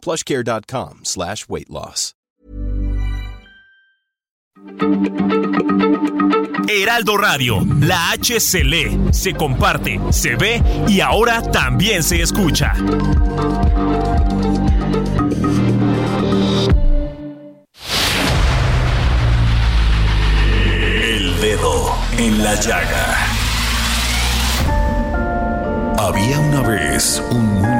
plushcare.com slash weight loss. Heraldo Radio, la H se se comparte, se ve y ahora también se escucha. El dedo en la llaga. Había una vez un mundo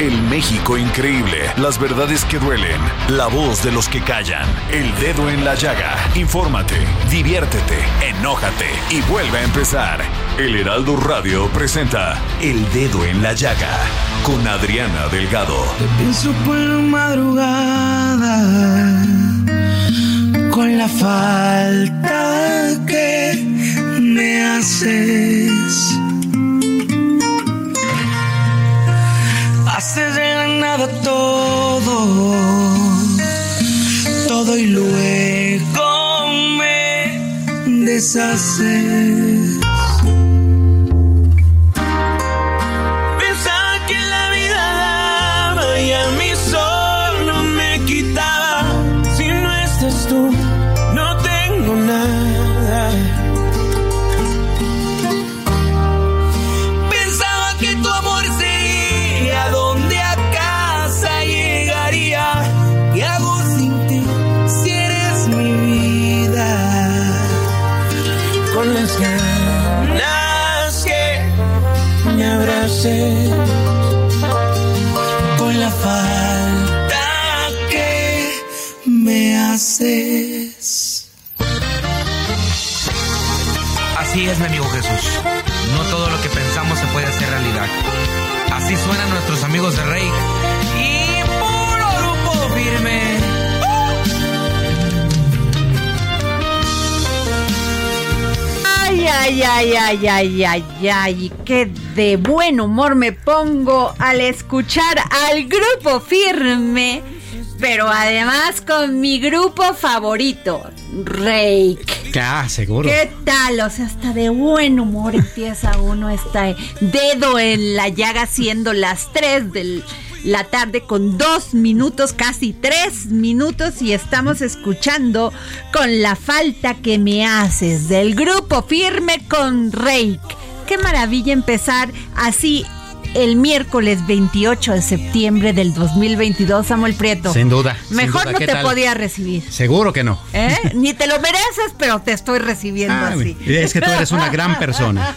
El México increíble, las verdades que duelen, la voz de los que callan, el dedo en la llaga. Infórmate, diviértete, enójate y vuelve a empezar. El Heraldo Radio presenta El Dedo en la Llaga con Adriana Delgado. Te pienso por la madrugada con la falta que me haces. say ay, ay, ay, qué de buen humor me pongo al escuchar al grupo firme, pero además con mi grupo favorito, Rake. Ah, seguro. ¿Qué tal? O sea, hasta de buen humor empieza uno, está dedo en la llaga siendo las 3 de la tarde con dos minutos, casi tres minutos y estamos escuchando con la falta que me haces del grupo firme con Rake. Qué maravilla empezar así el miércoles 28 de septiembre del 2022, Samuel Prieto. Sin duda. sin Mejor duda. no ¿Qué te tal? podía recibir. Seguro que no. ¿eh? Ni te lo mereces, pero te estoy recibiendo Ah, así. es que tú eres una gran persona.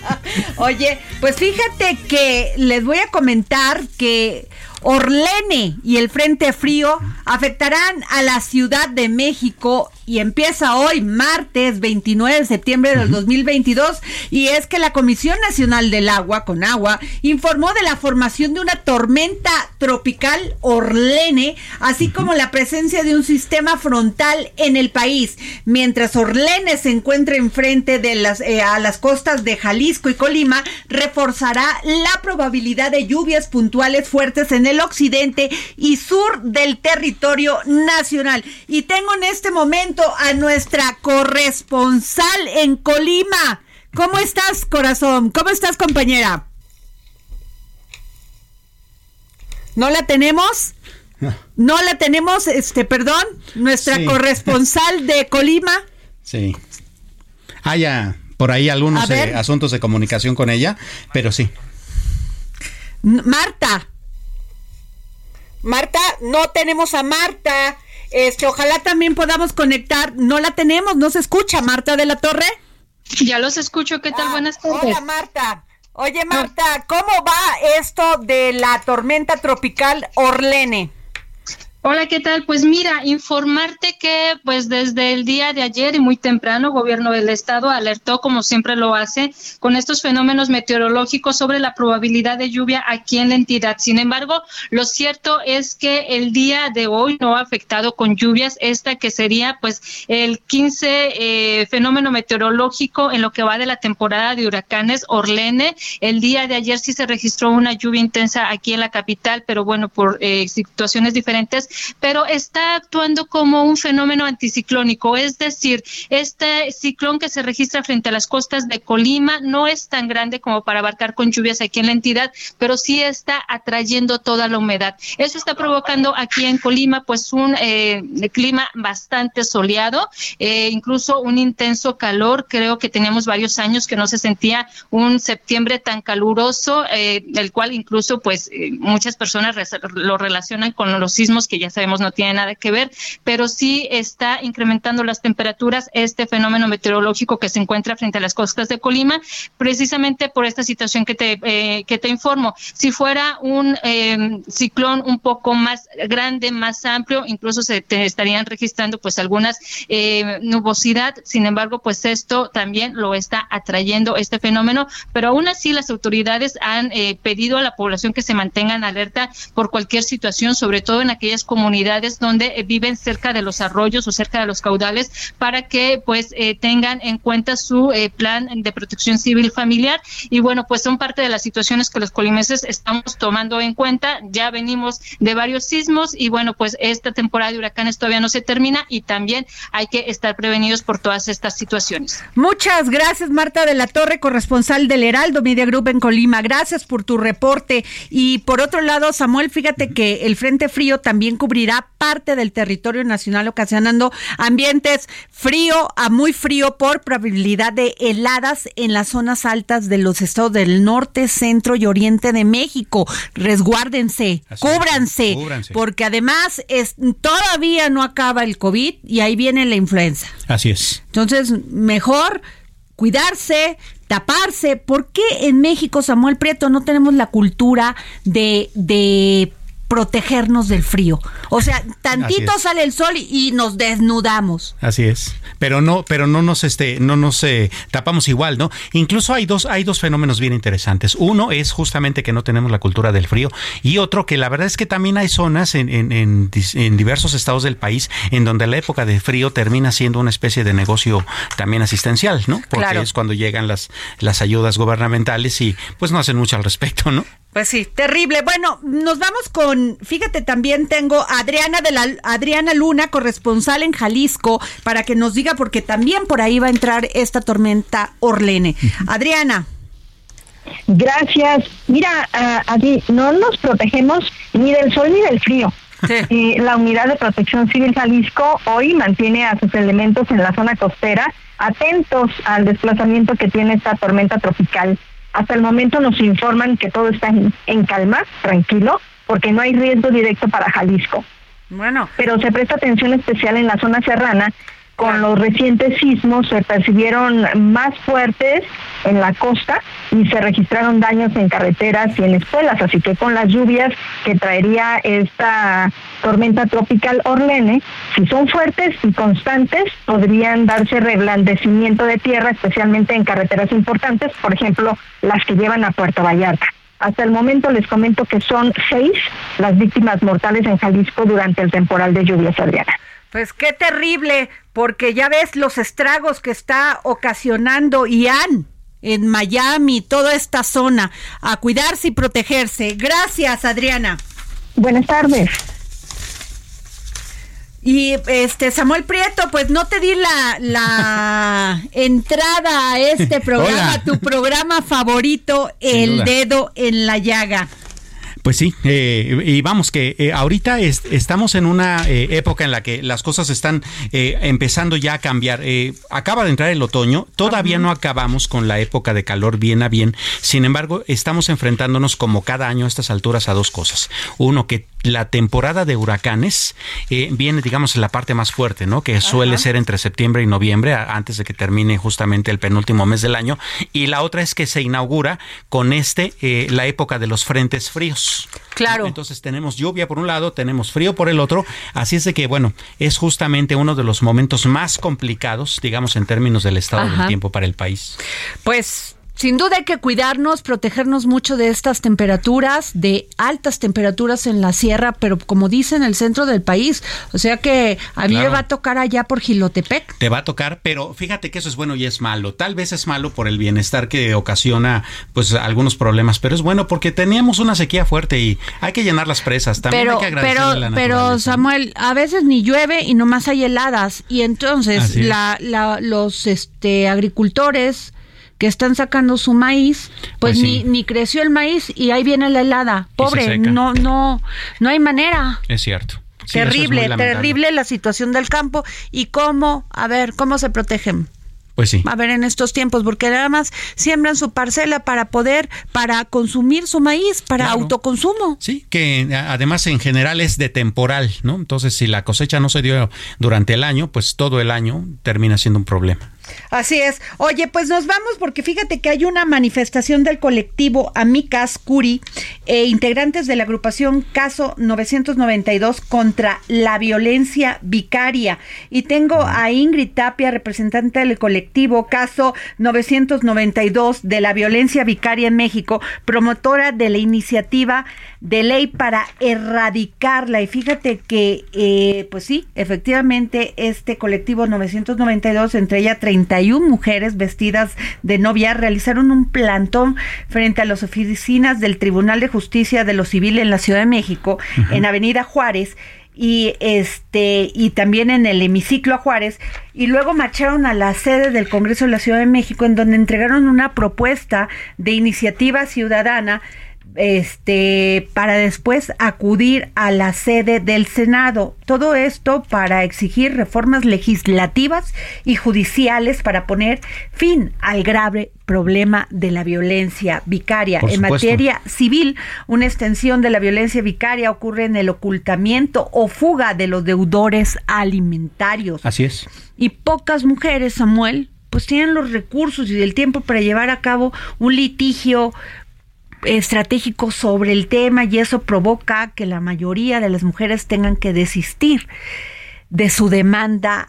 Oye, pues fíjate que les voy a comentar que Orlene y el Frente Frío afectarán a la Ciudad de México y empieza hoy, martes 29 de septiembre del 2022. Y es que la Comisión Nacional del Agua, con agua, informó de la formación de una tormenta tropical Orlene, así como la presencia de un sistema frontal en el país. Mientras Orlene se encuentra enfrente de las, eh, a las costas de Jalisco y Colima, reforzará la probabilidad de lluvias puntuales fuertes en el occidente y sur del territorio nacional. Y tengo en este momento a nuestra corresponsal en Colima. ¿Cómo estás, corazón? ¿Cómo estás, compañera? ¿No la tenemos? No la tenemos, este, perdón, nuestra Sí. corresponsal de Colima. Sí. Hay ah, por ahí algunos eh, asuntos de comunicación con ella, pero sí. Marta. Marta, no tenemos a Marta. Este, ojalá también podamos conectar. No la tenemos, no se escucha, Marta de la Torre. Ya los escucho, ¿qué tal? Ah, Buenas tardes. Hola, Marta. Oye, Marta, ¿cómo va esto de la tormenta tropical Orlene? Hola, ¿qué tal? Pues mira, informarte que pues desde el día de ayer y muy temprano, gobierno del estado alertó, como siempre lo hace, con estos fenómenos meteorológicos sobre la probabilidad de lluvia aquí en la entidad. Sin embargo, lo cierto es que el día de hoy no ha afectado con lluvias, esta que sería pues el 15 eh, fenómeno meteorológico en lo que va de la temporada de huracanes Orlene. El día de ayer sí se registró una lluvia intensa aquí en la capital, pero bueno, por eh, situaciones diferentes pero está actuando como un fenómeno anticiclónico, es decir, este ciclón que se registra frente a las costas de Colima no es tan grande como para abarcar con lluvias aquí en la entidad, pero sí está atrayendo toda la humedad. Eso está provocando aquí en Colima pues un eh, clima bastante soleado, eh, incluso un intenso calor. Creo que teníamos varios años que no se sentía un septiembre tan caluroso, eh, el cual incluso pues muchas personas lo relacionan con los sismos que ya sabemos no tiene nada que ver, pero sí está incrementando las temperaturas este fenómeno meteorológico que se encuentra frente a las costas de Colima, precisamente por esta situación que te, eh, que te informo. Si fuera un em, ciclón un poco más grande, más amplio, incluso se estarían registrando pues algunas eh, nubosidad, sin embargo, pues esto también lo está atrayendo este fenómeno, pero aún así las autoridades han eh, pedido a la población que se mantengan alerta por cualquier situación, sobre todo en aquellas comunidades donde eh, viven cerca de los arroyos o cerca de los caudales para que pues eh, tengan en cuenta su eh, plan de protección civil familiar y bueno pues son parte de las situaciones que los colimenses estamos tomando en cuenta ya venimos de varios sismos y bueno pues esta temporada de huracanes todavía no se termina y también hay que estar prevenidos por todas estas situaciones. Muchas gracias Marta de la Torre, corresponsal del Heraldo Media Group en Colima. Gracias por tu reporte y por otro lado Samuel, fíjate que el Frente Frío también cubrirá parte del territorio nacional, ocasionando ambientes frío a muy frío por probabilidad de heladas en las zonas altas de los estados del norte, centro y oriente de México. Resguárdense, cúbranse, porque además es, todavía no acaba el COVID y ahí viene la influenza. Así es. Entonces, mejor cuidarse, taparse. ¿Por qué en México, Samuel Prieto, no tenemos la cultura de, de protegernos del frío. O sea, tantito sale el sol y, nos desnudamos. Así es. Pero no, pero no nos este, no nos eh, tapamos igual, ¿no? Incluso hay dos, hay dos fenómenos bien interesantes. Uno es justamente que no tenemos la cultura del frío y otro que la verdad es que también hay zonas en, en, en, diversos estados del país en donde la época de frío termina siendo una especie de negocio también asistencial, ¿no? Porque es cuando llegan las, las ayudas gubernamentales y pues no hacen mucho al respecto, ¿no? Pues sí, terrible. Bueno, nos vamos con, fíjate, también tengo a Adriana de la Adriana Luna, corresponsal en Jalisco, para que nos diga porque también por ahí va a entrar esta tormenta Orlene. Adriana. Gracias. Mira, uh, no nos protegemos ni del sol ni del frío. Sí. la Unidad de Protección Civil Jalisco hoy mantiene a sus elementos en la zona costera atentos al desplazamiento que tiene esta tormenta tropical hasta el momento nos informan que todo está en, calma, tranquilo, porque no hay riesgo directo para Jalisco. Bueno. Pero se presta atención especial en la zona serrana. Con los recientes sismos se percibieron más fuertes en la costa y se registraron daños en carreteras y en escuelas. Así que con las lluvias que traería esta tormenta tropical Orlene, si son fuertes y constantes, podrían darse reblandecimiento de tierra, especialmente en carreteras importantes, por ejemplo, las que llevan a Puerto Vallarta. Hasta el momento les comento que son seis las víctimas mortales en Jalisco durante el temporal de lluvias, Adriana. Pues qué terrible, porque ya ves los estragos que está ocasionando Ian en Miami, toda esta zona, a cuidarse y protegerse. Gracias, Adriana. Buenas tardes. Y este Samuel Prieto, pues no te di la, la entrada a este programa, tu programa favorito, El Dedo en la Llaga. Pues sí, eh, y vamos que eh, ahorita estamos en una eh, época en la que las cosas están empezando ya a cambiar. acaba de entrar el otoño, todavía no acabamos con la época de calor bien a bien. Sin embargo, estamos enfrentándonos como cada año a estas alturas a dos cosas. Uno, que la temporada de huracanes viene, digamos, en la parte más fuerte, ¿no? Que suele ser entre septiembre y noviembre, antes de que termine justamente el penúltimo mes del año. Y la otra es que se inaugura con este la época de los frentes fríos. Claro. Entonces tenemos lluvia por un lado, tenemos frío por el otro, así es de que, bueno, es justamente uno de los momentos más complicados, digamos, en términos del estado del tiempo para el país. Pues sin duda hay que cuidarnos, protegernos mucho de estas temperaturas, de altas temperaturas en la sierra, pero como dice en el centro del país. O sea que a mí me va a tocar allá por Gilotepec. Te va a tocar, pero fíjate que eso es bueno y es malo. Tal vez es malo por el bienestar que ocasiona pues algunos problemas, pero es bueno porque teníamos una sequía fuerte y hay que llenar las presas. También pero, hay que agradecerle pero, pero Samuel, a veces ni llueve y nomás hay heladas y entonces la, la, los este agricultores que están sacando su maíz, pues, pues ni, ni creció el maíz y ahí viene la helada. Pobre, no, no, no hay manera. Es cierto. terrible, terrible la situación del campo y cómo, a ver, cómo se protegen. Pues sí. A ver, en estos tiempos, porque nada más siembran su parcela para poder, para consumir su maíz, para autoconsumo. Sí, que además en general es de temporal, ¿no? Entonces, si la cosecha no se dio durante el año, pues todo el año termina siendo un problema. Así es. Oye, pues nos vamos porque fíjate que hay una manifestación del colectivo Amicas Curi e integrantes de la agrupación Caso 992 contra la violencia vicaria. Y tengo a Ingrid Tapia, representante del colectivo Caso 992 de la violencia vicaria en México, promotora de la iniciativa de ley para erradicarla. Y fíjate que, eh, pues sí, efectivamente, este colectivo 992, entre ella 31 mujeres vestidas de novia, realizaron un plantón frente a las oficinas del Tribunal de Justicia de lo Civil en la Ciudad de México, en Avenida Juárez y este y también en el hemiciclo a Juárez y luego marcharon a la sede del Congreso de la Ciudad de México en donde entregaron una propuesta de iniciativa ciudadana este para después acudir a la sede del Senado. Todo esto para exigir reformas legislativas y judiciales para poner fin al grave problema de la violencia vicaria. en materia civil, una extensión de la violencia vicaria ocurre en el ocultamiento o fuga de los deudores alimentarios. Así es. Y pocas mujeres, Samuel, pues tienen los recursos y el tiempo para llevar a cabo un litigio estratégico sobre el tema y eso provoca que la mayoría de las mujeres tengan que desistir de su demanda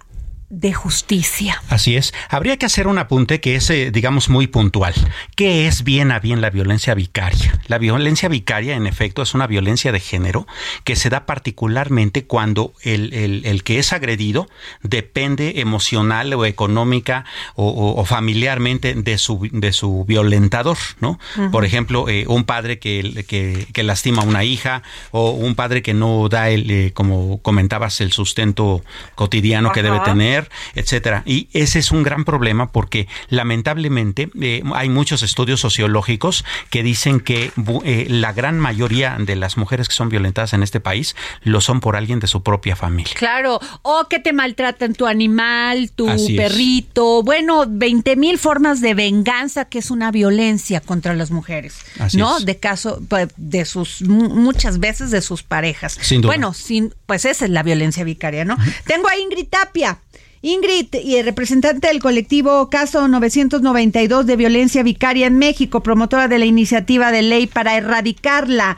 de justicia. Así es. Habría que hacer un apunte que es, eh, digamos, muy puntual. ¿Qué es bien a bien la violencia vicaria? La violencia vicaria, en efecto, es una violencia de género que se da particularmente cuando el, el, que es agredido depende emocional o económica o, familiarmente de su, de su violentador, ¿no? Por ejemplo, eh, un padre que, que, lastima a una hija o un padre que no da, el, eh, como comentabas, el sustento cotidiano que debe tener etcétera. Y ese es un gran problema porque lamentablemente eh, hay muchos estudios sociológicos que dicen que eh, la gran mayoría de las mujeres que son violentadas en este país lo son por alguien de su propia familia. Claro, o que te maltratan tu animal, tu perrito, bueno, 20 mil formas de venganza que es una violencia contra las mujeres, ¿no? De caso, pues, de sus, muchas veces de sus parejas. Bueno, sin, pues esa es la violencia vicaria, ¿no? Tengo a Ingrid Tapia. Ingrid, y representante del colectivo Caso 992 de Violencia Vicaria en México, promotora de la iniciativa de ley para erradicarla.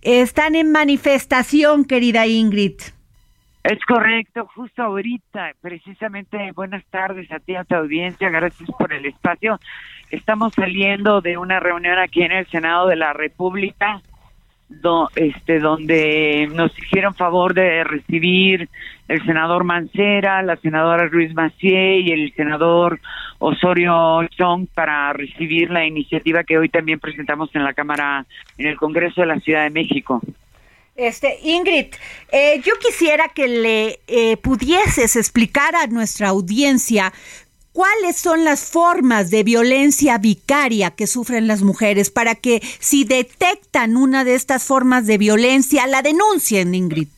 Están en manifestación, querida Ingrid. Es correcto, justo ahorita, precisamente, buenas tardes a ti, a tu audiencia, gracias por el espacio. Estamos saliendo de una reunión aquí en el Senado de la República este, donde nos hicieron favor de recibir el senador Mancera, la senadora Ruiz Macié y el senador Osorio Chong para recibir la iniciativa que hoy también presentamos en la Cámara, en el Congreso de la Ciudad de México. Este, Ingrid, eh, yo quisiera que le eh, pudieses explicar a nuestra audiencia ¿Cuáles son las formas de violencia vicaria que sufren las mujeres para que si detectan una de estas formas de violencia la denuncien, Ingrid?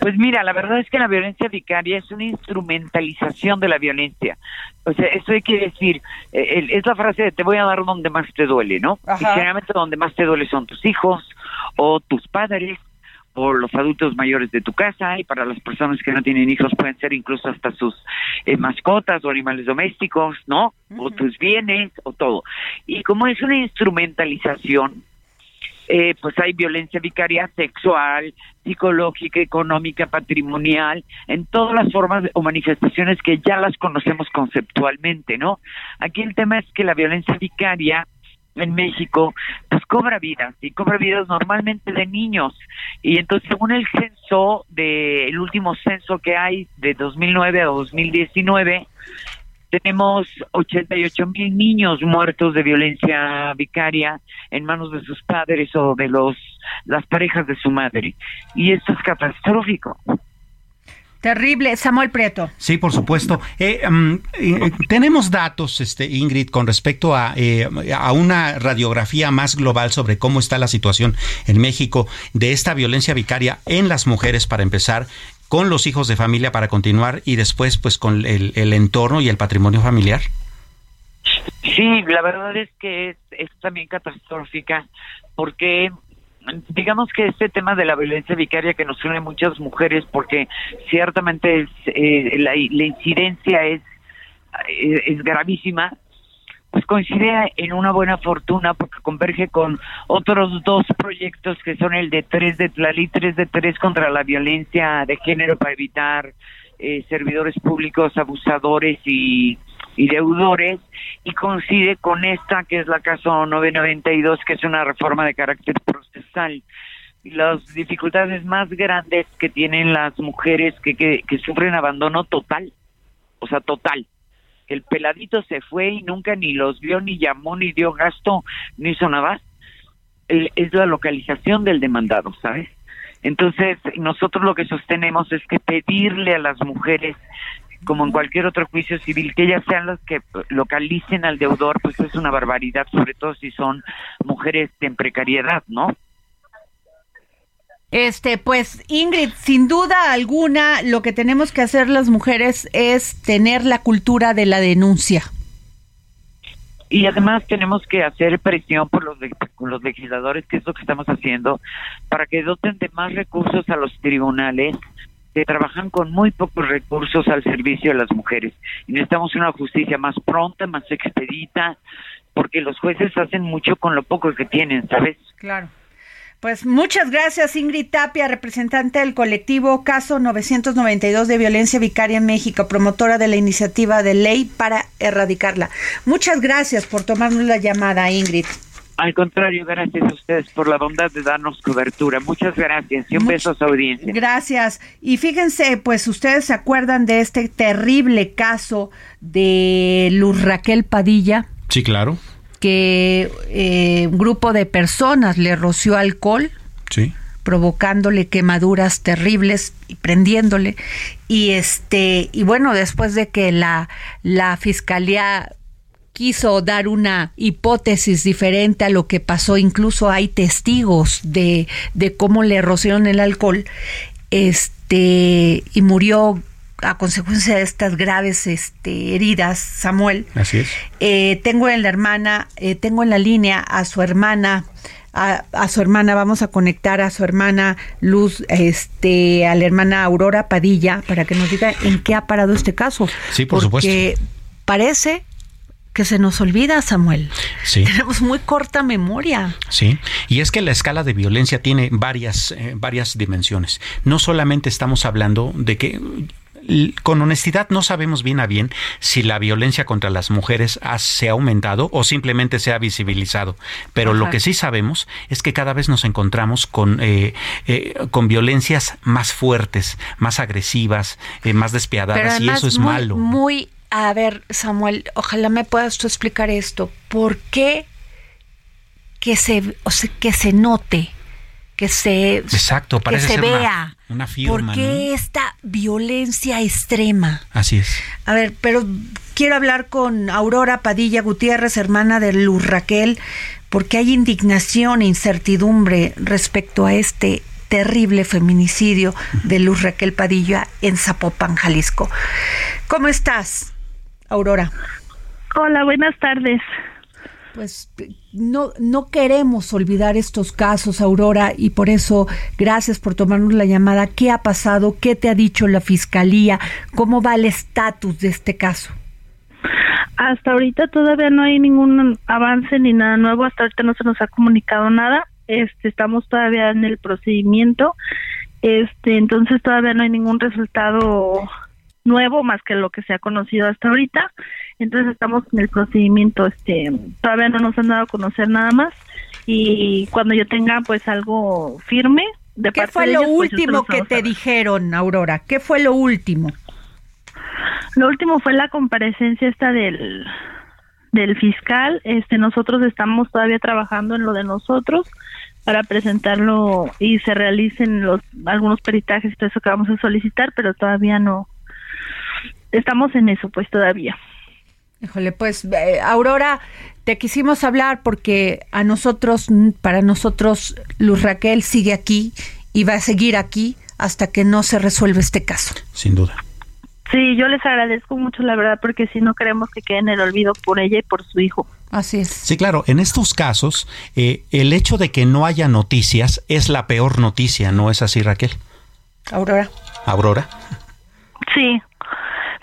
Pues mira, la verdad es que la violencia vicaria es una instrumentalización de la violencia. O sea, eso hay que decir, eh, es la frase de te voy a dar donde más te duele, ¿no? Y generalmente donde más te duele son tus hijos o tus padres por los adultos mayores de tu casa y para las personas que no tienen hijos pueden ser incluso hasta sus eh, mascotas o animales domésticos, ¿no? O tus bienes o todo. Y como es una instrumentalización, eh, pues hay violencia vicaria sexual, psicológica, económica, patrimonial, en todas las formas o manifestaciones que ya las conocemos conceptualmente, ¿no? Aquí el tema es que la violencia vicaria en México, pues cobra vidas y cobra vidas normalmente de niños. Y entonces, según el censo, de, el último censo que hay de 2009 a 2019, tenemos 88 mil niños muertos de violencia vicaria en manos de sus padres o de los las parejas de su madre. Y esto es catastrófico. Terrible, Samuel Prieto. Sí, por supuesto. Eh, mm, eh, tenemos datos, este, Ingrid, con respecto a, eh, a una radiografía más global sobre cómo está la situación en México de esta violencia vicaria en las mujeres, para empezar, con los hijos de familia para continuar y después pues con el, el entorno y el patrimonio familiar? Sí, la verdad es que es, es también catastrófica porque digamos que este tema de la violencia vicaria que nos une muchas mujeres porque ciertamente es, eh, la, incidencia es, eh, es gravísima pues coincide en una buena fortuna porque converge con otros dos proyectos que son el de tres de la ley 3 de 3 contra la violencia de género para evitar eh, servidores públicos abusadores y, y deudores y coincide con esta que es la caso 992 que es una reforma de carácter procesal las dificultades más grandes que tienen las mujeres que, que, que sufren abandono total o sea total el peladito se fue y nunca ni los vio, ni llamó, ni dio gasto, ni hizo nada, es la localización del demandado, ¿sabes? Entonces, nosotros lo que sostenemos es que pedirle a las mujeres, como en cualquier otro juicio civil, que ellas sean las que localicen al deudor, pues es una barbaridad, sobre todo si son mujeres en precariedad, ¿no? Este, pues Ingrid, sin duda alguna, lo que tenemos que hacer las mujeres es tener la cultura de la denuncia. Y además tenemos que hacer presión por los, los legisladores, que es lo que estamos haciendo, para que doten de más recursos a los tribunales que trabajan con muy pocos recursos al servicio de las mujeres. Y necesitamos una justicia más pronta, más expedita, porque los jueces hacen mucho con lo poco que tienen, ¿sabes? Claro. Pues muchas gracias Ingrid Tapia, representante del colectivo Caso 992 de Violencia Vicaria en México, promotora de la iniciativa de ley para erradicarla. Muchas gracias por tomarnos la llamada, Ingrid. Al contrario, gracias a ustedes por la bondad de darnos cobertura. Muchas gracias y un beso a su audiencia. Gracias. Y fíjense, pues ustedes se acuerdan de este terrible caso de Luz Raquel Padilla. Sí, claro que eh, un grupo de personas le roció alcohol. provocándole quemaduras terribles y prendiéndole y este y bueno después de que la la fiscalía quiso dar una hipótesis diferente a lo que pasó incluso hay testigos de, de cómo le rociaron el alcohol este y murió a consecuencia de estas graves este, heridas, Samuel. Así es. Eh, tengo en la hermana, eh, tengo en la línea a su hermana, a, su hermana, vamos a conectar a su hermana Luz, este, a la hermana Aurora Padilla, para que nos diga en qué ha parado este caso. Sí, por Porque parece que se nos olvida, Samuel. Sí. Tenemos muy corta memoria. Sí, y es que la escala de violencia tiene varias, eh, varias dimensiones. No solamente estamos hablando de que con honestidad no sabemos bien a bien si la violencia contra las mujeres se ha aumentado o simplemente se ha visibilizado. Pero lo que sí sabemos es que cada vez nos encontramos con, eh, eh, con violencias más fuertes, más agresivas, eh, más despiadadas y eso es malo. Muy, a ver, Samuel, ojalá me puedas tú explicar esto. ¿Por qué que se, o sea, que se note que se, Exacto, que se vea. Una, firma, ¿Por qué esta violencia extrema? Así es. A ver, pero quiero hablar con Aurora Padilla Gutiérrez, hermana de Luz Raquel, porque hay indignación e incertidumbre respecto a este terrible feminicidio de Luz Raquel Padilla en Zapopan, Jalisco. ¿Cómo estás, Aurora? Hola, buenas tardes pues no, no queremos olvidar estos casos, Aurora, y por eso gracias por tomarnos la llamada. ¿Qué ha pasado? ¿Qué te ha dicho la Fiscalía? ¿Cómo va el estatus de este caso? Hasta ahorita todavía no hay ningún avance ni nada nuevo, hasta ahorita no se nos ha comunicado nada. este, estamos todavía en el procedimiento, este, entonces todavía no hay ningún resultado nuevo más que lo que se ha conocido hasta ahorita. Entonces estamos en el procedimiento, este, todavía no nos han dado a conocer nada más y cuando yo tenga pues algo firme de ¿Qué fue lo pues, último que te dijeron, Aurora? ¿Qué fue lo último? Lo último fue la comparecencia esta del del fiscal. Este nosotros estamos todavía trabajando en lo de nosotros para presentarlo y se realicen los algunos peritajes y todo eso que vamos a solicitar, pero todavía no estamos en eso pues todavía. Híjole, pues eh, Aurora, te quisimos hablar porque a nosotros, para nosotros, Luz Raquel sigue aquí y va a seguir aquí hasta que no se resuelva este caso. Sin duda. Sí, yo les agradezco mucho, la verdad, porque si no queremos que quede en el olvido por ella y por su hijo. Así es. Sí, claro, en estos casos, eh, el hecho de que no haya noticias es la peor noticia, ¿no es así, Raquel? Aurora. Aurora. Sí,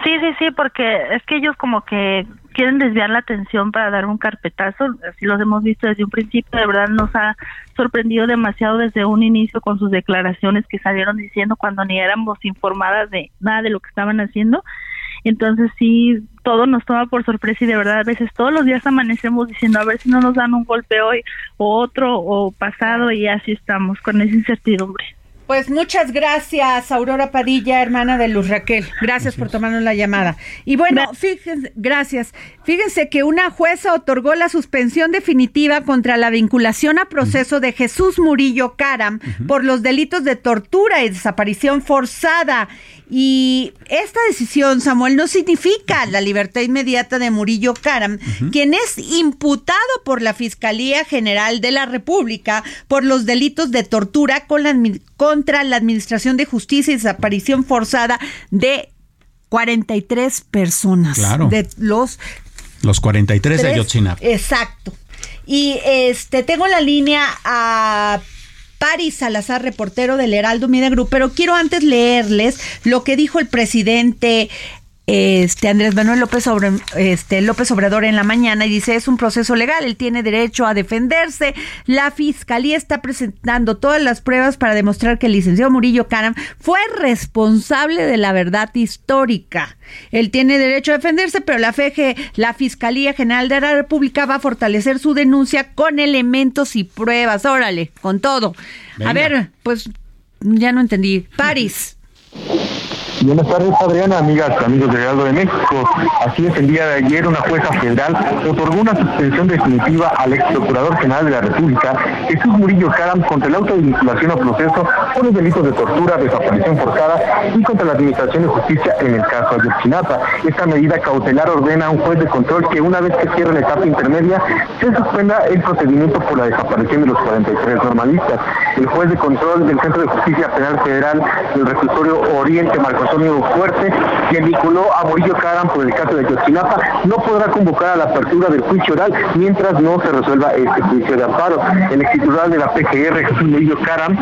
Sí, sí, sí, porque es que ellos como que quieren desviar la atención para dar un carpetazo, así los hemos visto desde un principio, de verdad nos ha sorprendido demasiado desde un inicio con sus declaraciones que salieron diciendo cuando ni éramos informadas de nada de lo que estaban haciendo. Entonces sí, todo nos toma por sorpresa y de verdad a veces todos los días amanecemos diciendo a ver si no nos dan un golpe hoy o otro o pasado y así estamos con esa incertidumbre. Pues muchas gracias, Aurora Padilla, hermana de Luz Raquel. Gracias, por tomarnos la llamada. Y bueno, fíjense, gracias. Fíjense que una jueza otorgó la suspensión definitiva contra la vinculación a proceso de Jesús Murillo Caram por los delitos de tortura y desaparición forzada. Y esta decisión, Samuel, no significa la libertad inmediata de Murillo Caram, quien es imputado por la Fiscalía General de la República por los delitos de tortura contra la Administración de Justicia y desaparición forzada de 43 personas. Claro. De los... Los 43 de Ayotzinapa. Exacto. Y este tengo la línea a Paris Salazar, reportero del Heraldo Media Group, pero quiero antes leerles lo que dijo el presidente este Andrés Manuel López, este, López Obrador en la mañana y dice es un proceso legal, él tiene derecho a defenderse. La fiscalía está presentando todas las pruebas para demostrar que el licenciado Murillo Caram fue responsable de la verdad histórica. Él tiene derecho a defenderse, pero la FG, la Fiscalía General de la República va a fortalecer su denuncia con elementos y pruebas. Órale, con todo. A ver, pues ya no entendí. París. Buenas tardes, Adriana, amigas, amigos de Heraldo de México. Así es, el día de ayer una jueza federal otorgó una suspensión definitiva al ex procurador general de la República, Jesús Murillo Caram, contra la autovinculación a proceso por los delitos de tortura, desaparición forzada y contra la Administración de Justicia en el caso Ayotzinapa. Esta medida cautelar ordena a un juez de control que una vez que cierre la etapa intermedia, se suspenda el procedimiento por la desaparición de los 43 normalistas. El juez de control del Centro de Justicia Penal Federal del Reclusorio Oriente, Marcos Antonio Fuerte, quien vinculó a Murillo Caram por el caso de Yotzinapa, no podrá convocar a la apertura del juicio oral mientras no se resuelva este juicio de amparo. El ex titular de la PGR, Jesús Murillo Caram,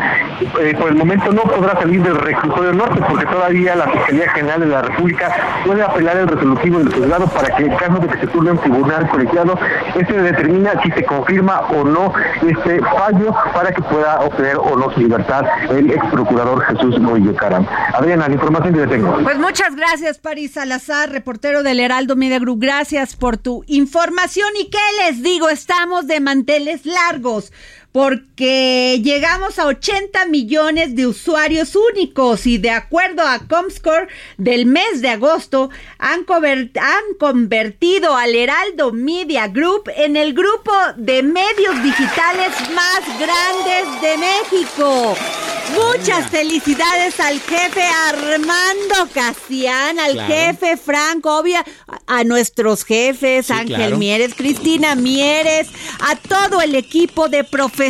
eh, por el momento no podrá salir del reclusorio norte porque todavía la Fiscalía General de la República puede apelar el resolutivo del juzgado para que en caso de que se turne un tribunal colegiado, este determina si se confirma o no este fallo para que pueda obtener o no su libertad el ex procurador Jesús Murillo Caram. Adriana, la información de pues muchas gracias, París Salazar, reportero del Heraldo Media. Gracias por tu información. ¿Y qué les digo? Estamos de manteles largos porque llegamos a 80 millones de usuarios únicos y de acuerdo a Comscore del mes de agosto han, han convertido al Heraldo Media Group en el grupo de medios digitales más grandes de México. Muchas felicidades al jefe Armando Casian, al jefe Franco, obvia, a nuestros jefes, Ángel Mieres, Cristina Mieres, a todo el equipo de profesionales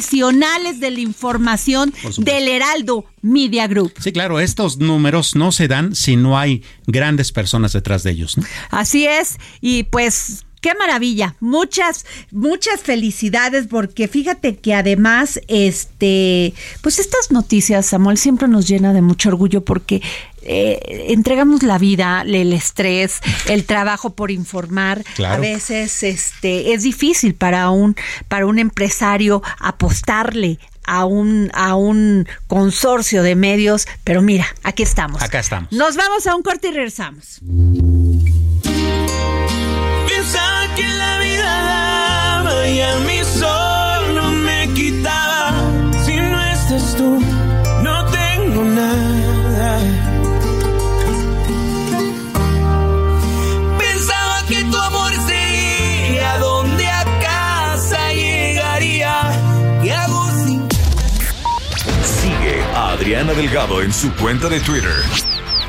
de la información del Heraldo Media Group. Sí, claro, estos números no se dan si no hay grandes personas detrás de ellos. Así es, y pues qué maravilla. Muchas, muchas felicidades porque fíjate que además, este, pues estas noticias, Samuel, siempre nos llena de mucho orgullo porque eh, entregamos la vida, el estrés, el trabajo por informar. A veces este es difícil para un para un empresario apostarle a un, a un consorcio de medios, pero mira, aquí estamos. Acá estamos. Nos vamos a un corte y regresamos. A mí solo me quitaba. Si no estás tú, no tengo nada. Pensaba que tu amor sería donde a casa llegaría. ¿Qué hago sin Sigue a Adriana Delgado en su cuenta de Twitter.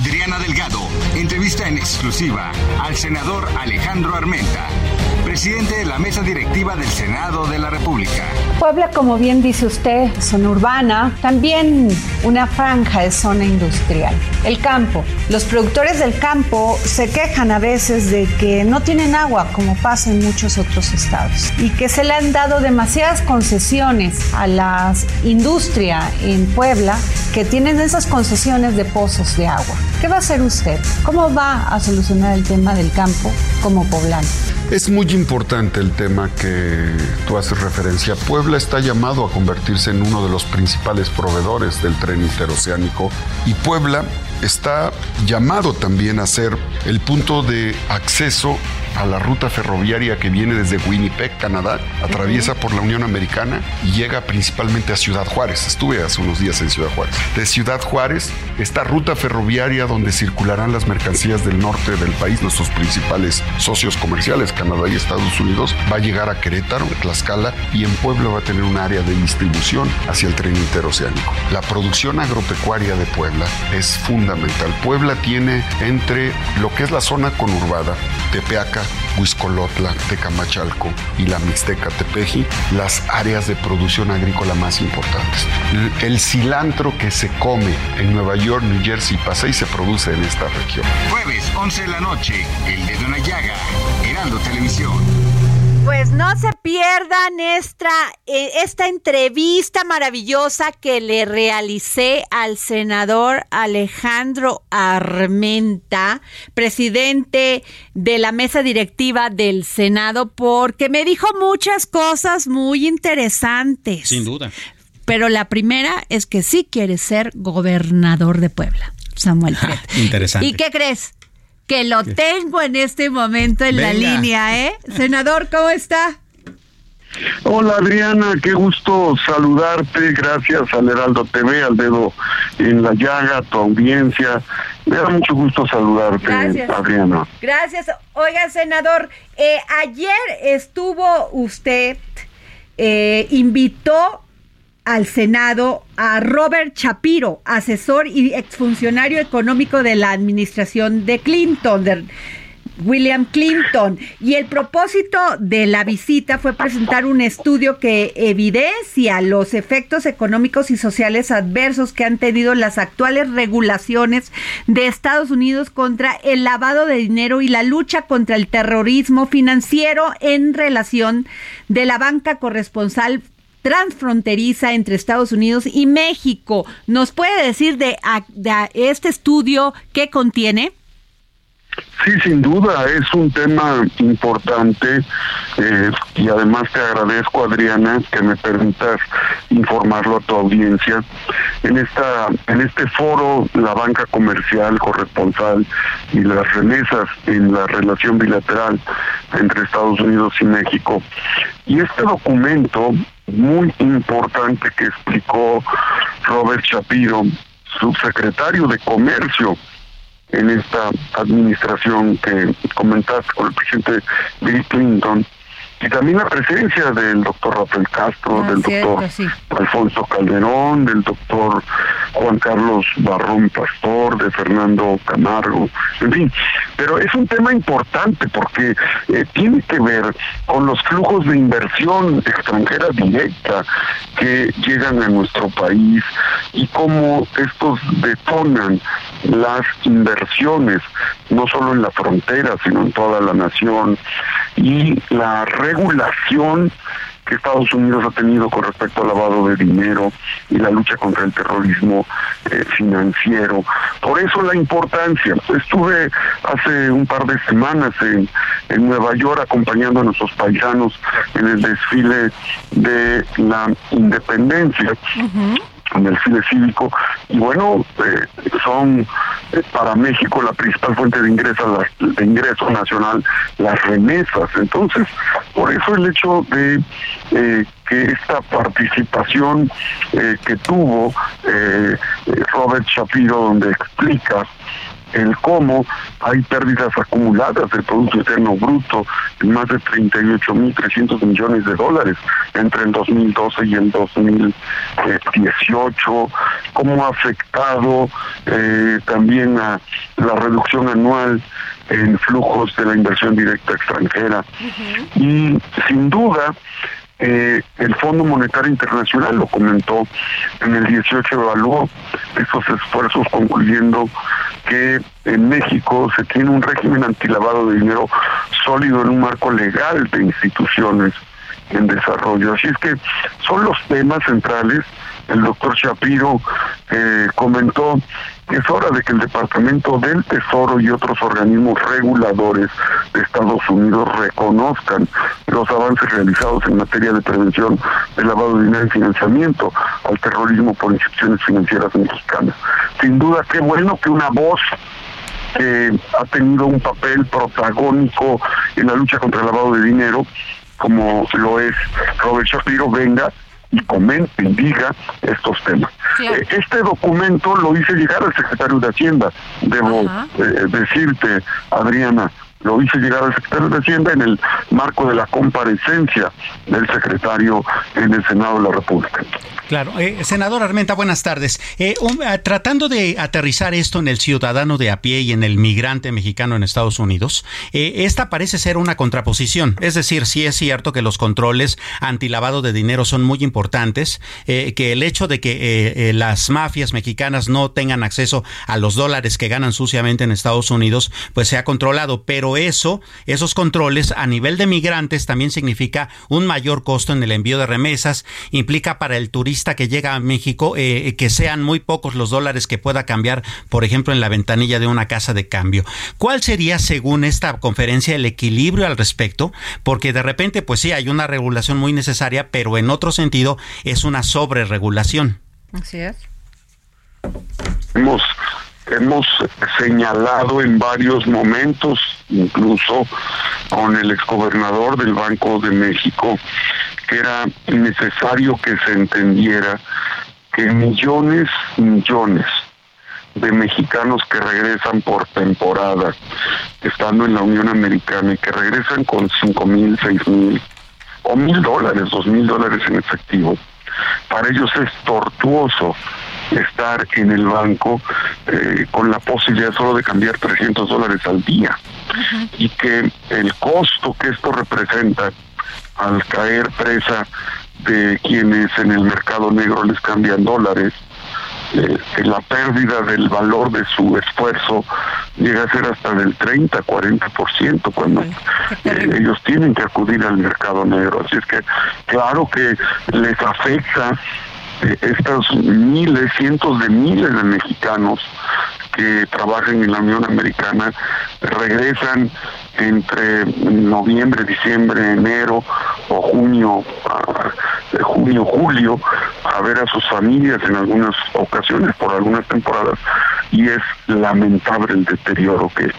Adriana Delgado. Entrevista en exclusiva al senador Alejandro Armenta, presidente de la mesa directiva del Senado de la República. Puebla, como bien dice usted, zona urbana, también una franja de zona industrial. El campo. Los productores del campo se quejan a veces de que no tienen agua, como pasa en muchos otros estados, y que se le han dado demasiadas concesiones a la industria en Puebla que tienen esas concesiones de pozos de agua. ¿Qué va a hacer usted? ¿Cómo va a solucionar el tema del campo como poblano? Es muy importante el tema que tú haces referencia. Puebla está llamado a convertirse en uno de los principales proveedores del tren interoceánico y Puebla está llamado también a ser el punto de acceso a la ruta ferroviaria que viene desde Winnipeg, Canadá, atraviesa por la Unión Americana y llega principalmente a Ciudad Juárez. Estuve hace unos días en Ciudad Juárez. De Ciudad Juárez, esta ruta ferroviaria donde circularán las mercancías del norte del país, nuestros principales socios comerciales, Canadá y Estados Unidos, va a llegar a Querétaro, Tlaxcala y en Puebla va a tener un área de distribución hacia el tren interoceánico. La producción agropecuaria de Puebla es fundamental. Puebla tiene entre lo que es la zona conurbada, Tepeaca, Huizcolotla, Tecamachalco y la Mixteca Tepeji, las áreas de producción agrícola más importantes. El cilantro que se come en Nueva York, New Jersey y se produce en esta región. Jueves, 11 de la noche, El Dedo en la Llaga, Heraldo Televisión. Pues no se pierdan esta, eh, esta entrevista maravillosa que le realicé al senador Alejandro Armenta, presidente de la mesa directiva del Senado, porque me dijo muchas cosas muy interesantes. Sin duda. Pero la primera es que sí quiere ser gobernador de Puebla, Samuel. Interesante. ¿Y qué crees? Que lo tengo en este momento en la línea, ¿eh? Senador, ¿cómo está? Hola Adriana, qué gusto saludarte, gracias al Heraldo TV, al dedo en la llaga, tu audiencia. Me da mucho gusto saludarte, Adriana. Gracias. Oiga, senador, eh, ayer estuvo usted, eh, invitó al Senado a Robert Shapiro, asesor y exfuncionario económico de la administración de Clinton, de William Clinton. Y el propósito de la visita fue presentar un estudio que evidencia los efectos económicos y sociales adversos que han tenido las actuales regulaciones de Estados Unidos contra el lavado de dinero y la lucha contra el terrorismo financiero en relación de la banca corresponsal transfronteriza entre Estados Unidos y México. ¿Nos puede decir de, este estudio qué contiene? Sí, sin duda, es un tema importante eh, y además te agradezco, Adriana, que me permitas informarlo a tu audiencia. En esta, en este foro, la banca comercial corresponsal y las remesas en la relación bilateral entre Estados Unidos y México. Y este documento muy importante que explicó Robert Shapiro, subsecretario de Comercio en esta administración que comentaste con el presidente Bill Clinton, y también la presencia del doctor Rafael Castro, del doctor Alfonso Calderón, del doctor Juan Carlos Barrón Pastor, de Fernando Camargo, en fin. Pero es un tema importante porque eh, tiene que ver con los flujos de inversión extranjera directa que llegan a nuestro país y cómo estos detonan las inversiones, no solo en la frontera, sino en toda la nación, y la regulación que Estados Unidos ha tenido con respecto al lavado de dinero y la lucha contra el terrorismo eh, financiero. Por eso la importancia. Estuve hace un par de semanas en, en Nueva York acompañando a nuestros paisanos en el desfile de la independencia en el cine cívico. Y bueno eh, son eh, para México la principal fuente de ingreso de ingreso nacional las remesas. Entonces por eso el hecho de eh, que esta participación que tuvo Robert Shapiro donde explica el cómo hay pérdidas acumuladas del Producto Interno Bruto en más de 38.300 millones de dólares entre el 2012 y el 2018, cómo ha afectado eh, también a la reducción anual en flujos de la inversión directa extranjera. Y sin duda, eh, el Fondo Monetario Internacional lo comentó en el 18, evaluó esos esfuerzos concluyendo que en México se tiene un régimen antilavado de dinero sólido en un marco legal de instituciones en desarrollo. Así es que son los temas centrales. El doctor Shapiro eh, comentó es hora de que el Departamento del Tesoro y otros organismos reguladores de Estados Unidos reconozcan los avances realizados en materia de prevención del lavado de dinero y financiamiento al terrorismo por instituciones financieras mexicanas. Sin duda, qué bueno que una voz que ha tenido un papel protagónico en la lucha contra el lavado de dinero, como lo es Robert Shapiro, venga y comente y diga estos temas. Eh, este documento lo hice llegar al secretario de Hacienda, debo eh, decirte, Adriana, lo hice llegar al secretario de Hacienda en el marco de la comparecencia del secretario en el Senado de la República. Claro, eh, senador Armenta, buenas tardes. Eh, eh, tratando de aterrizar esto en el ciudadano de a pie y en el migrante mexicano en Estados Unidos, esta parece ser una contraposición. Es decir, sí es cierto que los controles antilavado de dinero son muy importantes, que el hecho de que las mafias mexicanas no tengan acceso a los dólares que ganan suciamente en Estados Unidos, pues se ha controlado, pero eso, esos controles a nivel de migrantes también significa un mayor costo en el envío de remesas, implica para el turista que llega a México eh, que sean muy pocos los dólares que pueda cambiar, por ejemplo, en la ventanilla de una casa de cambio. ¿Cuál sería, según esta conferencia, el equilibrio al respecto? Porque de repente, pues sí, hay una regulación muy necesaria, pero en otro sentido es una sobreregulación. Así es. Hemos hemos señalado en varios momentos, incluso con el exgobernador del Banco de México, que era necesario que se entendiera que millones, millones de mexicanos que regresan por temporada, estando en la Unión Americana y que regresan con cinco mil, seis mil o mil dólares, dos mil dólares en efectivo, para ellos es tortuoso estar en el banco eh, con la posibilidad solo de cambiar 300 dólares al día. Y que el costo que esto representa al caer presa de quienes en el mercado negro les cambian dólares, eh, la pérdida del valor de su esfuerzo llega a ser hasta del 30, 40% cuando eh, ellos tienen que acudir al mercado negro. Así es que claro que les afecta estos miles, cientos de miles de mexicanos que trabajan en la Unión Americana regresan entre noviembre, diciembre, enero o junio, junio, julio, a ver a sus familias en algunas ocasiones, por algunas temporadas, y es lamentable el deterioro que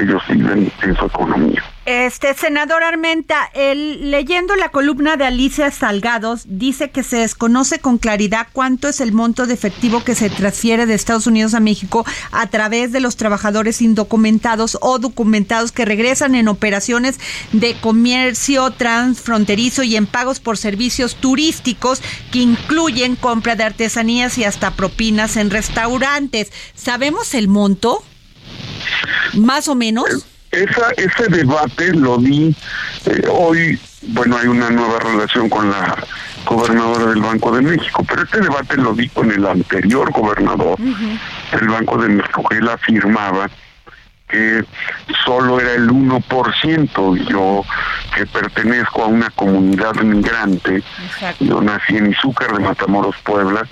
ellos viven en su economía. Este senador Armenta, el, leyendo la columna de Alicia Salgados, dice que se desconoce con claridad cuánto es el monto de efectivo que se transfiere de Estados Unidos a México a través de los trabajadores indocumentados o documentados que regresan en operaciones de comercio transfronterizo y en pagos por servicios turísticos que incluyen compra de artesanías y hasta propinas en restaurantes. ¿Sabemos el monto? Más o menos esa, ese debate lo di eh, hoy, bueno, hay una nueva relación con la gobernadora del Banco de México, pero este debate lo di con el anterior gobernador del Banco de él afirmaba que solo era el 1%, yo que pertenezco a una comunidad migrante, yo nací en Izúcar de Matamoros, Puebla,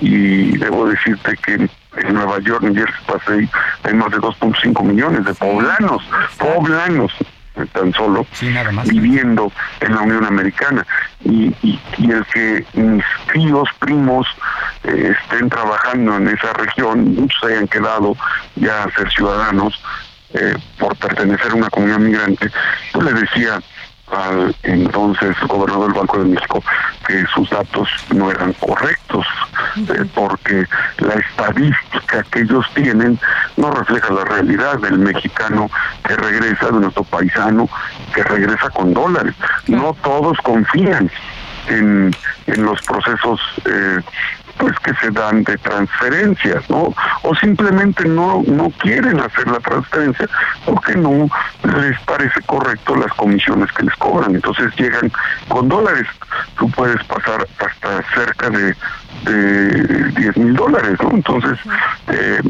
y debo decirte que en Nueva York, New Jersey, pasé, hay más de 2.5 millones de poblanos, poblanos tan solo viviendo en la Unión Americana. Y, y, el que mis tíos, primos eh, estén trabajando en esa región, muchos hayan quedado ya a ser ciudadanos eh, por pertenecer a una comunidad migrante, yo le decía al entonces gobernador del Banco de México que sus datos no eran correctos, eh, porque la estadística que ellos tienen no refleja la realidad del mexicano que regresa, de nuestro paisano que regresa con dólares. No todos confían en, en los procesos eh, pues que se dan de transferencias, ¿no? O simplemente no no quieren hacer la transferencia porque no les parece correcto las comisiones que les cobran. Entonces llegan con dólares. Tú puedes pasar hasta cerca de, de 10 mil dólares, ¿no? Entonces eh,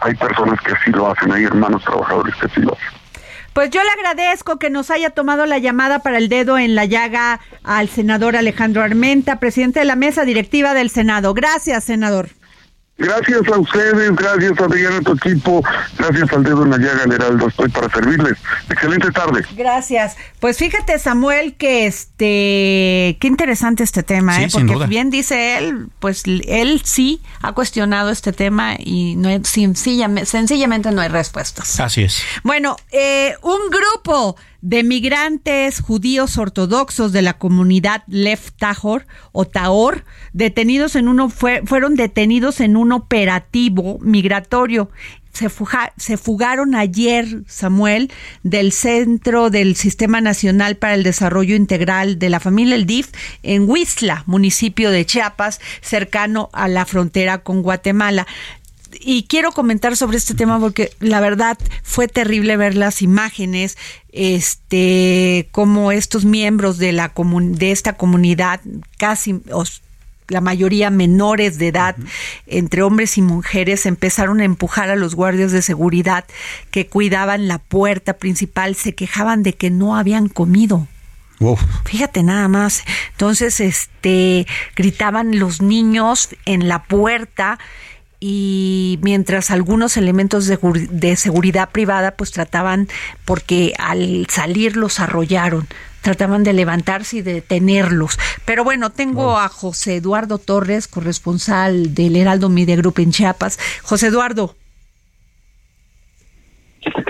hay personas que así lo hacen, hay hermanos trabajadores que así lo hacen. Pues yo le agradezco que nos haya tomado la llamada para el dedo en la llaga al senador Alejandro Armenta, presidente de la mesa directiva del Senado. Gracias, senador. Gracias a ustedes, gracias a Adriana, a tu equipo, gracias al dedo en la llaga, Heraldo, estoy para servirles. Excelente tarde. Gracias. Pues fíjate, Samuel, que este, qué interesante este tema, ¿eh? porque bien dice él, pues él sí ha cuestionado este tema y no sencillamente, sencillamente no hay respuestas. Así es. Bueno, eh, un grupo de migrantes judíos ortodoxos de la comunidad Lef Tahor o Tahor, detenidos en uno fueron detenidos en un operativo migratorio. Se, se, fugaron ayer, Samuel, del Centro del Sistema Nacional para el Desarrollo Integral de la Familia, el DIF, en Huizla, municipio de Chiapas, cercano a la frontera con Guatemala y quiero comentar sobre este tema porque la verdad fue terrible ver las imágenes, este, como estos miembros de la de esta comunidad, casi la mayoría menores de edad, entre hombres y mujeres, empezaron a empujar a los guardias de seguridad que cuidaban la puerta principal, se quejaban de que no habían comido. Fíjate nada más. Entonces, este, gritaban los niños en la puerta y mientras algunos elementos de, seguridad privada pues trataban, porque al salir los arrollaron, trataban de levantarse y de detenerlos. Pero bueno, tengo a José Eduardo Torres, corresponsal del Heraldo Media Group en Chiapas. José Eduardo.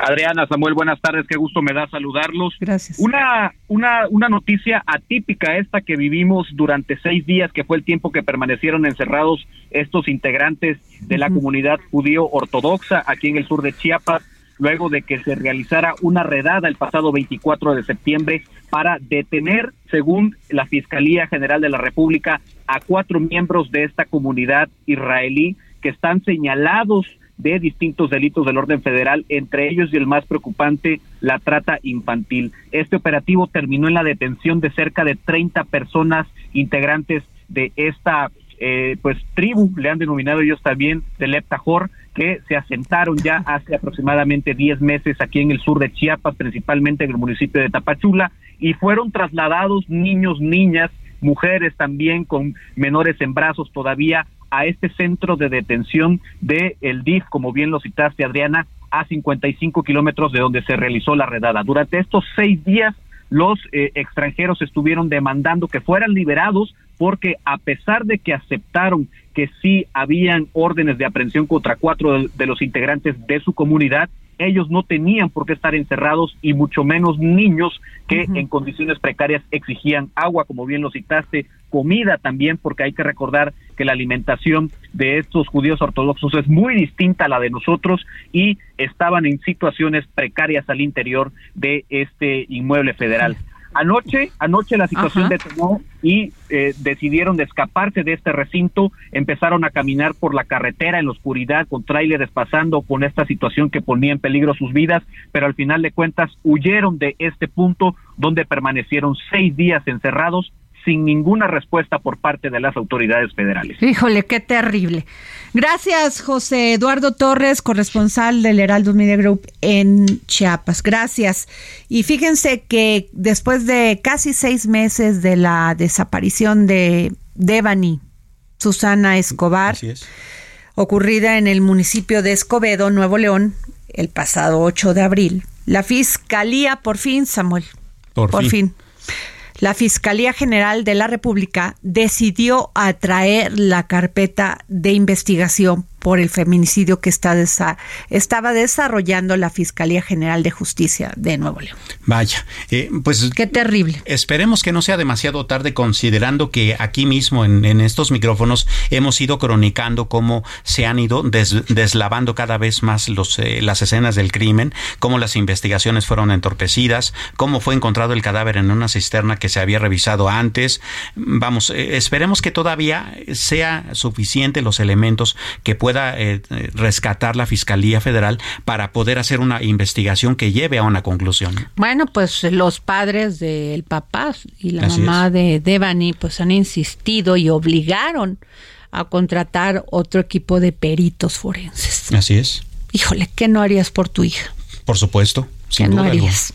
Adriana, Samuel, buenas tardes, qué gusto me da saludarlos. Gracias. Una, una, una noticia atípica esta que vivimos durante seis días, que fue el tiempo que permanecieron encerrados estos integrantes de la comunidad judío ortodoxa aquí en el sur de Chiapas, luego de que se realizara una redada el pasado 24 de septiembre para detener, según la Fiscalía General de la República, a cuatro miembros de esta comunidad israelí que están señalados de distintos delitos del orden federal, entre ellos y el más preocupante, la trata infantil. Este operativo terminó en la detención de cerca de 30 personas integrantes de esta eh, pues tribu, le han denominado ellos también del Eptajor, que se asentaron ya hace aproximadamente 10 meses aquí en el sur de Chiapas, principalmente en el municipio de Tapachula, y fueron trasladados niños, niñas, mujeres también con menores en brazos todavía a este centro de detención de el DIF, como bien lo citaste, Adriana, a 55 kilómetros de donde se realizó la redada. Durante estos seis días, los eh, extranjeros estuvieron demandando que fueran liberados porque a pesar de que aceptaron que sí habían órdenes de aprehensión contra cuatro de los integrantes de su comunidad, ellos no tenían por qué estar encerrados y mucho menos niños que en condiciones precarias exigían agua, como bien lo citaste, comida también, porque hay que recordar que la alimentación de estos judíos ortodoxos es muy distinta a la de nosotros y estaban en situaciones precarias al interior de este inmueble federal. Anoche, anoche la situación detonó y eh, decidieron de escaparse de este recinto, empezaron a caminar por la carretera en la oscuridad con tráileres pasando con esta situación que ponía en peligro sus vidas, pero al final de cuentas huyeron de este punto donde permanecieron seis días encerrados sin ninguna respuesta por parte de las autoridades federales. Híjole, qué terrible. Gracias, José Eduardo Torres, corresponsal del Heraldo Media Group en Chiapas. Gracias. Y fíjense que después de casi seis meses de la desaparición de Devani Susana Escobar, ocurrida en el municipio de Escobedo, Nuevo León, el pasado 8 de abril, la fiscalía por fin, Samuel, por, fin la Fiscalía General de la República decidió atraer la carpeta de investigación por el feminicidio que está estaba desarrollando la Fiscalía General de Justicia de Nuevo León. Vaya, eh, pues... Qué terrible. Esperemos que no sea demasiado tarde considerando que aquí mismo en, estos micrófonos hemos ido cronicando cómo se han ido deslavando cada vez más los, eh, las escenas del crimen, cómo las investigaciones fueron entorpecidas, cómo fue encontrado el cadáver en una cisterna que se había revisado antes. Vamos, eh, esperemos que todavía sea suficiente los elementos que puedan eh, rescatar la Fiscalía Federal para poder hacer una investigación que lleve a una conclusión. Bueno, pues los padres del papá y la mamá de Devani pues han insistido y obligaron a contratar otro equipo de peritos forenses. Así es. Híjole, ¿qué no harías por tu hija? Por supuesto. Sin duda no harías?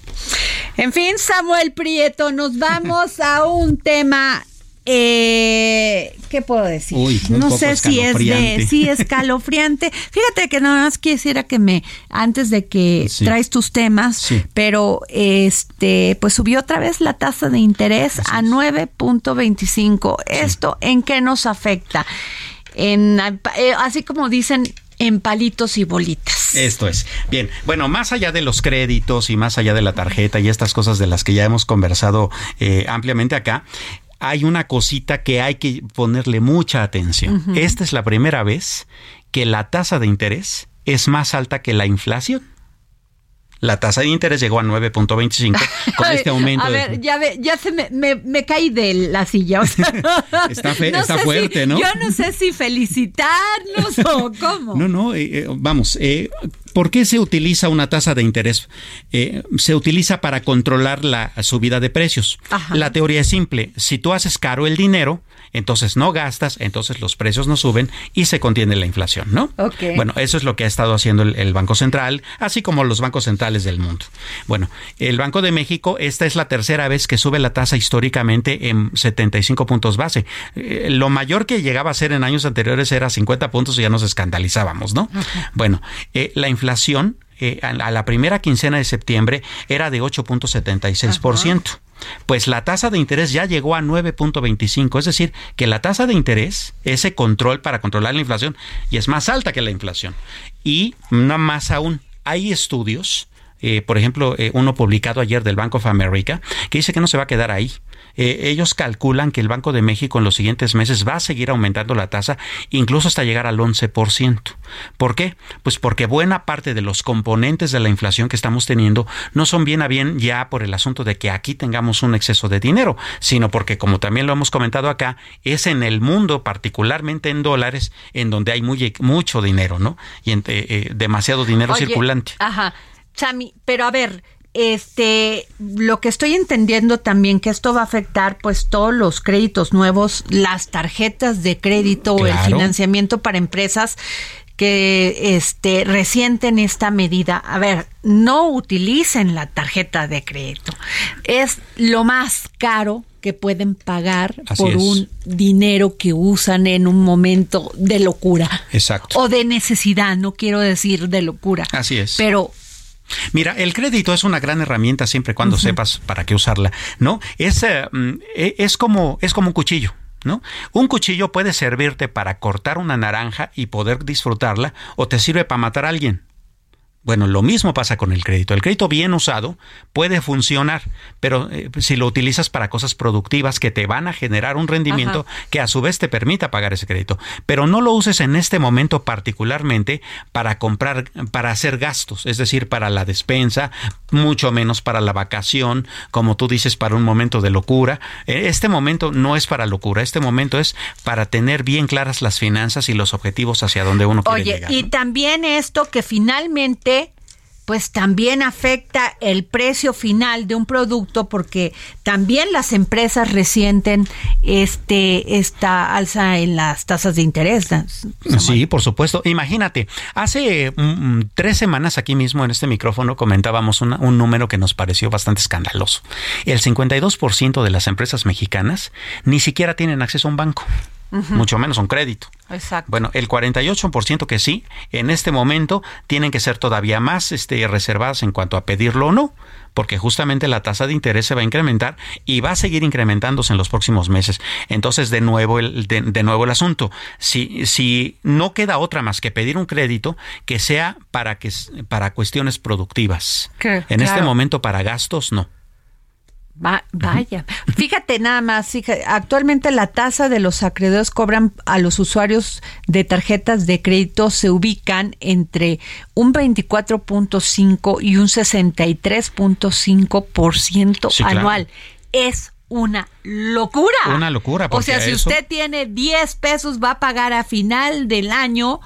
En fin, Samuel Prieto, nos vamos a un tema eh, ¿Qué puedo decir? no sé si es de, si escalofriante. Fíjate que nada más quisiera que me, antes de que traes tus temas, pero este, pues subió otra vez la tasa de interés a 9.25. ¿Esto en qué nos afecta? En, eh, así como dicen, en palitos y bolitas. Esto es. Bien, bueno, más allá de los créditos y más allá de la tarjeta y estas cosas de las que ya hemos conversado eh, ampliamente acá, hay una cosita que hay que ponerle mucha atención. Esta es la primera vez que la tasa de interés es más alta que la inflación. La tasa de interés llegó a 9.25 con este aumento. A ver, ya, ya se me, me, caí de la silla. está, fuerte, ¿no? Yo no sé si felicitarnos o cómo. No, no, eh, eh, vamos, eh, ¿Por qué se utiliza una tasa de interés? se utiliza para controlar la subida de precios. La teoría es simple. Si tú haces caro el dinero, entonces no gastas, entonces los precios no suben y se contiene la inflación, ¿no? Bueno, eso es lo que ha estado haciendo el, Banco Central, así como los bancos centrales del mundo. Bueno, el Banco de México, esta es la tercera vez que sube la tasa históricamente en 75 puntos base. Eh, lo mayor que llegaba a ser en años anteriores era 50 puntos y ya nos escandalizábamos, ¿no? Bueno, eh, la inflación eh, a la primera quincena de septiembre era de 8.76%. Pues la tasa de interés ya llegó a 9.25, es decir, que la tasa de interés, ese control para controlar la inflación, y es más alta que la inflación. Y no más aún, hay estudios eh, por ejemplo, eh, uno publicado ayer del Bank of America, que dice que no se va a quedar ahí. Eh, ellos calculan que el Banco de México en los siguientes meses va a seguir aumentando la tasa, incluso hasta llegar al 11%. ¿Por qué? Pues porque buena parte de los componentes de la inflación que estamos teniendo no son bien a bien ya por el asunto de que aquí tengamos un exceso de dinero, sino porque, como también lo hemos comentado acá, es en el mundo, particularmente en dólares, en donde hay muy, mucho dinero, ¿no? Y demasiado dinero circulante. Ajá. Chami, pero a ver, este, lo que estoy entendiendo también que esto va a afectar pues todos los créditos nuevos, las tarjetas de crédito o el financiamiento para empresas que este resienten esta medida. A ver, no utilicen la tarjeta de crédito. Es lo más caro que pueden pagar por un dinero que usan en un momento de locura. Exacto. O de necesidad, no quiero decir de locura. Así es. Pero Mira, el crédito es una gran herramienta siempre cuando sepas para qué usarla, ¿no? Es, eh, mm, e, es, como, es como un cuchillo. ¿No? Un cuchillo puede servirte para cortar una naranja y poder disfrutarla o te sirve para matar a alguien. Bueno, lo mismo pasa con el crédito. El crédito bien usado puede funcionar, pero eh, si lo utilizas para cosas productivas que te van a generar un rendimiento que a su vez te permita pagar ese crédito. Pero no lo uses en este momento particularmente para comprar, para hacer gastos, es decir, para la despensa, mucho menos para la vacación, como tú dices, para un momento de locura. E, este momento no es para locura, este momento es para tener bien claras las finanzas y los objetivos hacia donde uno quiere llegar. Oye, y también esto que finalmente pues también afecta el precio final de un producto porque también las empresas resienten este esta alza en las tasas de interés. Sí, por supuesto. Imagínate, hace mm, mm, tres semanas aquí mismo en este micrófono comentábamos un número que nos pareció bastante escandaloso. El 52% de las empresas mexicanas ni siquiera tienen acceso a un banco mucho menos un crédito. Exacto. Bueno, el 48% que sí, en este momento tienen que ser todavía más este, reservadas en cuanto a pedirlo o no, porque justamente la tasa de interés se va a incrementar y va a seguir incrementándose en los próximos meses. Entonces, de nuevo el, de, nuevo el asunto. Si, si no queda otra más que pedir un crédito que sea para, que, para cuestiones productivas. En este momento para gastos, no vaya, fíjate nada más, actualmente la tasa de los acreedores cobran a los usuarios de tarjetas de crédito se ubican entre un 24.5 y un 63.5% anual. Es una locura. Una locura. O sea, si usted tiene 10 pesos, va a pagar a final del año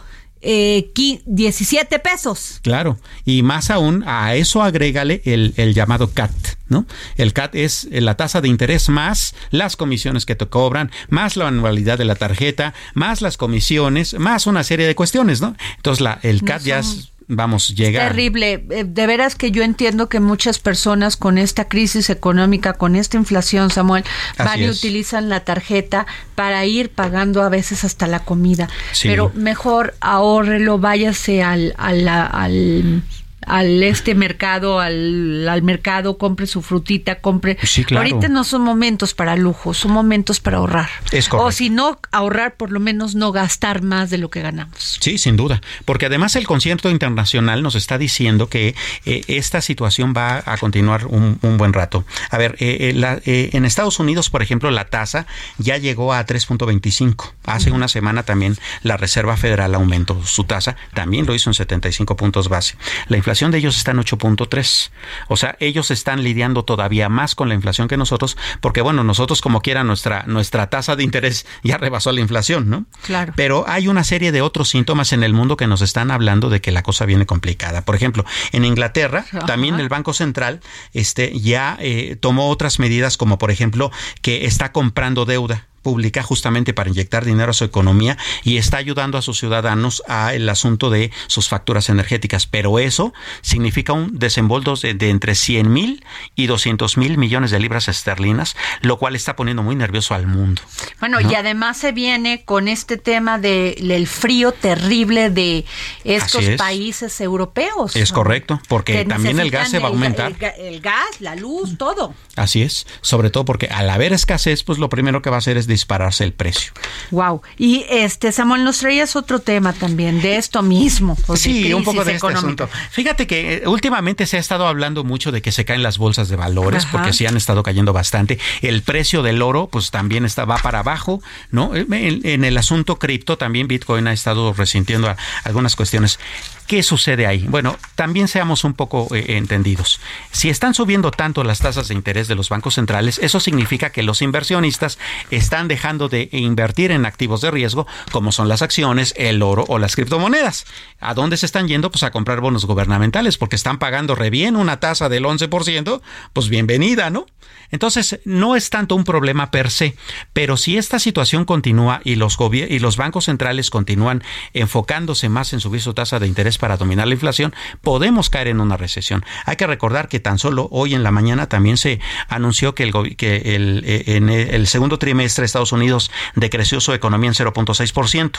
eh, 17 pesos. Claro, y más aún a eso agrégale el, el, llamado CAT, ¿no? El CAT es la tasa de interés más las comisiones que te cobran, más la anualidad de la tarjeta, más las comisiones, más una serie de cuestiones, ¿no? Entonces la, el CAT ya es vamos, llega. Terrible. Eh, de veras que yo entiendo que muchas personas con esta crisis económica, con esta inflación, Samuel, van y utilizan la tarjeta para ir pagando a veces hasta la comida. Pero mejor ahórrelo, váyase al, al, al al este mercado, al, al, mercado, compre su frutita, compre. Ahorita no son momentos para lujo, son momentos para ahorrar. o si no, ahorrar, por lo menos no gastar más de lo que ganamos. Sí, sin duda. Porque además el concierto internacional nos está diciendo que eh, esta situación va a continuar un, buen rato. A ver, eh, eh, en Estados Unidos, por ejemplo, la tasa ya llegó a 3.25. Hace una semana también la Reserva Federal aumentó su tasa, también lo hizo en 75 puntos base. La inflación de ellos está en 8.3. O sea, ellos están lidiando todavía más con la inflación que nosotros, porque bueno, nosotros como quiera nuestra, nuestra tasa de interés ya rebasó la inflación, ¿no? Claro. Pero hay una serie de otros síntomas en el mundo que nos están hablando de que la cosa viene complicada. Por ejemplo, en Inglaterra, también el Banco Central este, ya eh, tomó otras medidas como por ejemplo que está comprando deuda pública justamente para inyectar dinero a su economía y está ayudando a sus ciudadanos a el asunto de sus facturas energéticas. Pero eso significa un desembolso de, entre 100 mil y 200 mil millones de libras esterlinas, lo cual está poniendo muy nervioso al mundo. Bueno, y además se viene con este tema del frío terrible de estos países europeos. Es correcto, porque también el gas se va a aumentar. El, el gas, la luz, todo. Así es, sobre todo porque al haber escasez, pues lo primero que va a hacer es dispararse el precio. Wow. Y este Samuel nos traías otro tema también de esto mismo. Sí, un poco de este asunto. Fíjate que eh, últimamente se ha estado hablando mucho de que se caen las bolsas de valores porque sí han estado cayendo bastante. El precio del oro pues también está va para abajo, ¿no? En, el asunto cripto también Bitcoin ha estado resintiendo algunas cuestiones. ¿Qué sucede ahí? Bueno, también seamos un poco eh, entendidos. Si están subiendo tanto las tasas de interés de los bancos centrales, eso significa que los inversionistas están dejando de invertir en activos de riesgo, como son las acciones, el oro o las criptomonedas. ¿A dónde se están yendo? Pues a comprar bonos gubernamentales, porque están pagando re bien una tasa del 11%, pues bienvenida, ¿no? Entonces, no es tanto un problema per se, pero si esta situación continúa y los, y los bancos centrales continúan enfocándose más en subir su tasa de interés para dominar la inflación, podemos caer en una recesión. Hay que recordar que tan solo hoy en la mañana también se anunció que, el, que el, eh, en el segundo trimestre Estados Unidos decreció su economía en 0.6%.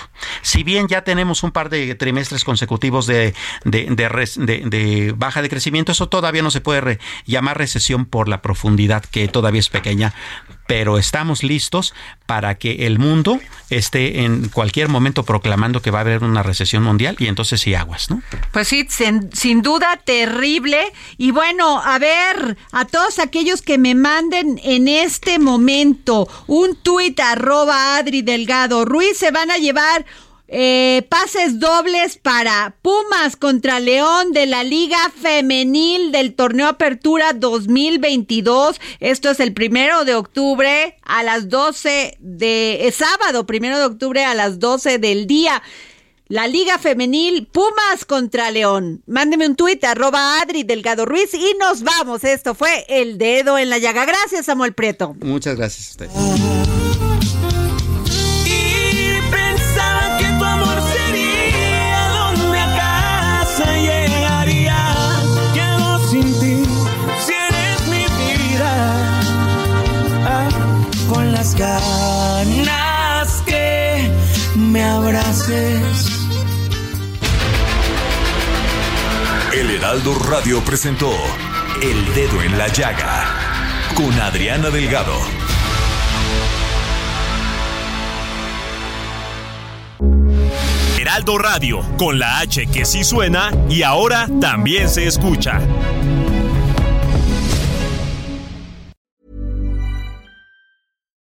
Si bien ya tenemos un par de trimestres consecutivos de, de, baja de crecimiento, eso todavía no se puede llamar recesión por la profundidad que todavía es pequeña, pero estamos listos para que el mundo esté en cualquier momento proclamando que va a haber una recesión mundial y entonces sí aguas, ¿no? Pues sí, sin, duda terrible. Y bueno, a ver, a todos aquellos que me manden en este momento un tuit arroba Adri Delgado Ruiz se van a llevar eh, pases dobles para Pumas contra León de la Liga Femenil del Torneo Apertura 2022. Esto es el primero de octubre a las 12 de sábado, primero de octubre a las 12 del día. La Liga Femenil Pumas contra León. Mándeme un tuit arroba Adri Delgado Ruiz y nos vamos. Esto fue El Dedo en la Llaga. Gracias, Samuel Prieto. Muchas gracias a ganas que me abraces. El Heraldo Radio presentó El Dedo en la Llaga con Adriana Delgado. Heraldo Radio, con la H que sí suena y ahora también se escucha.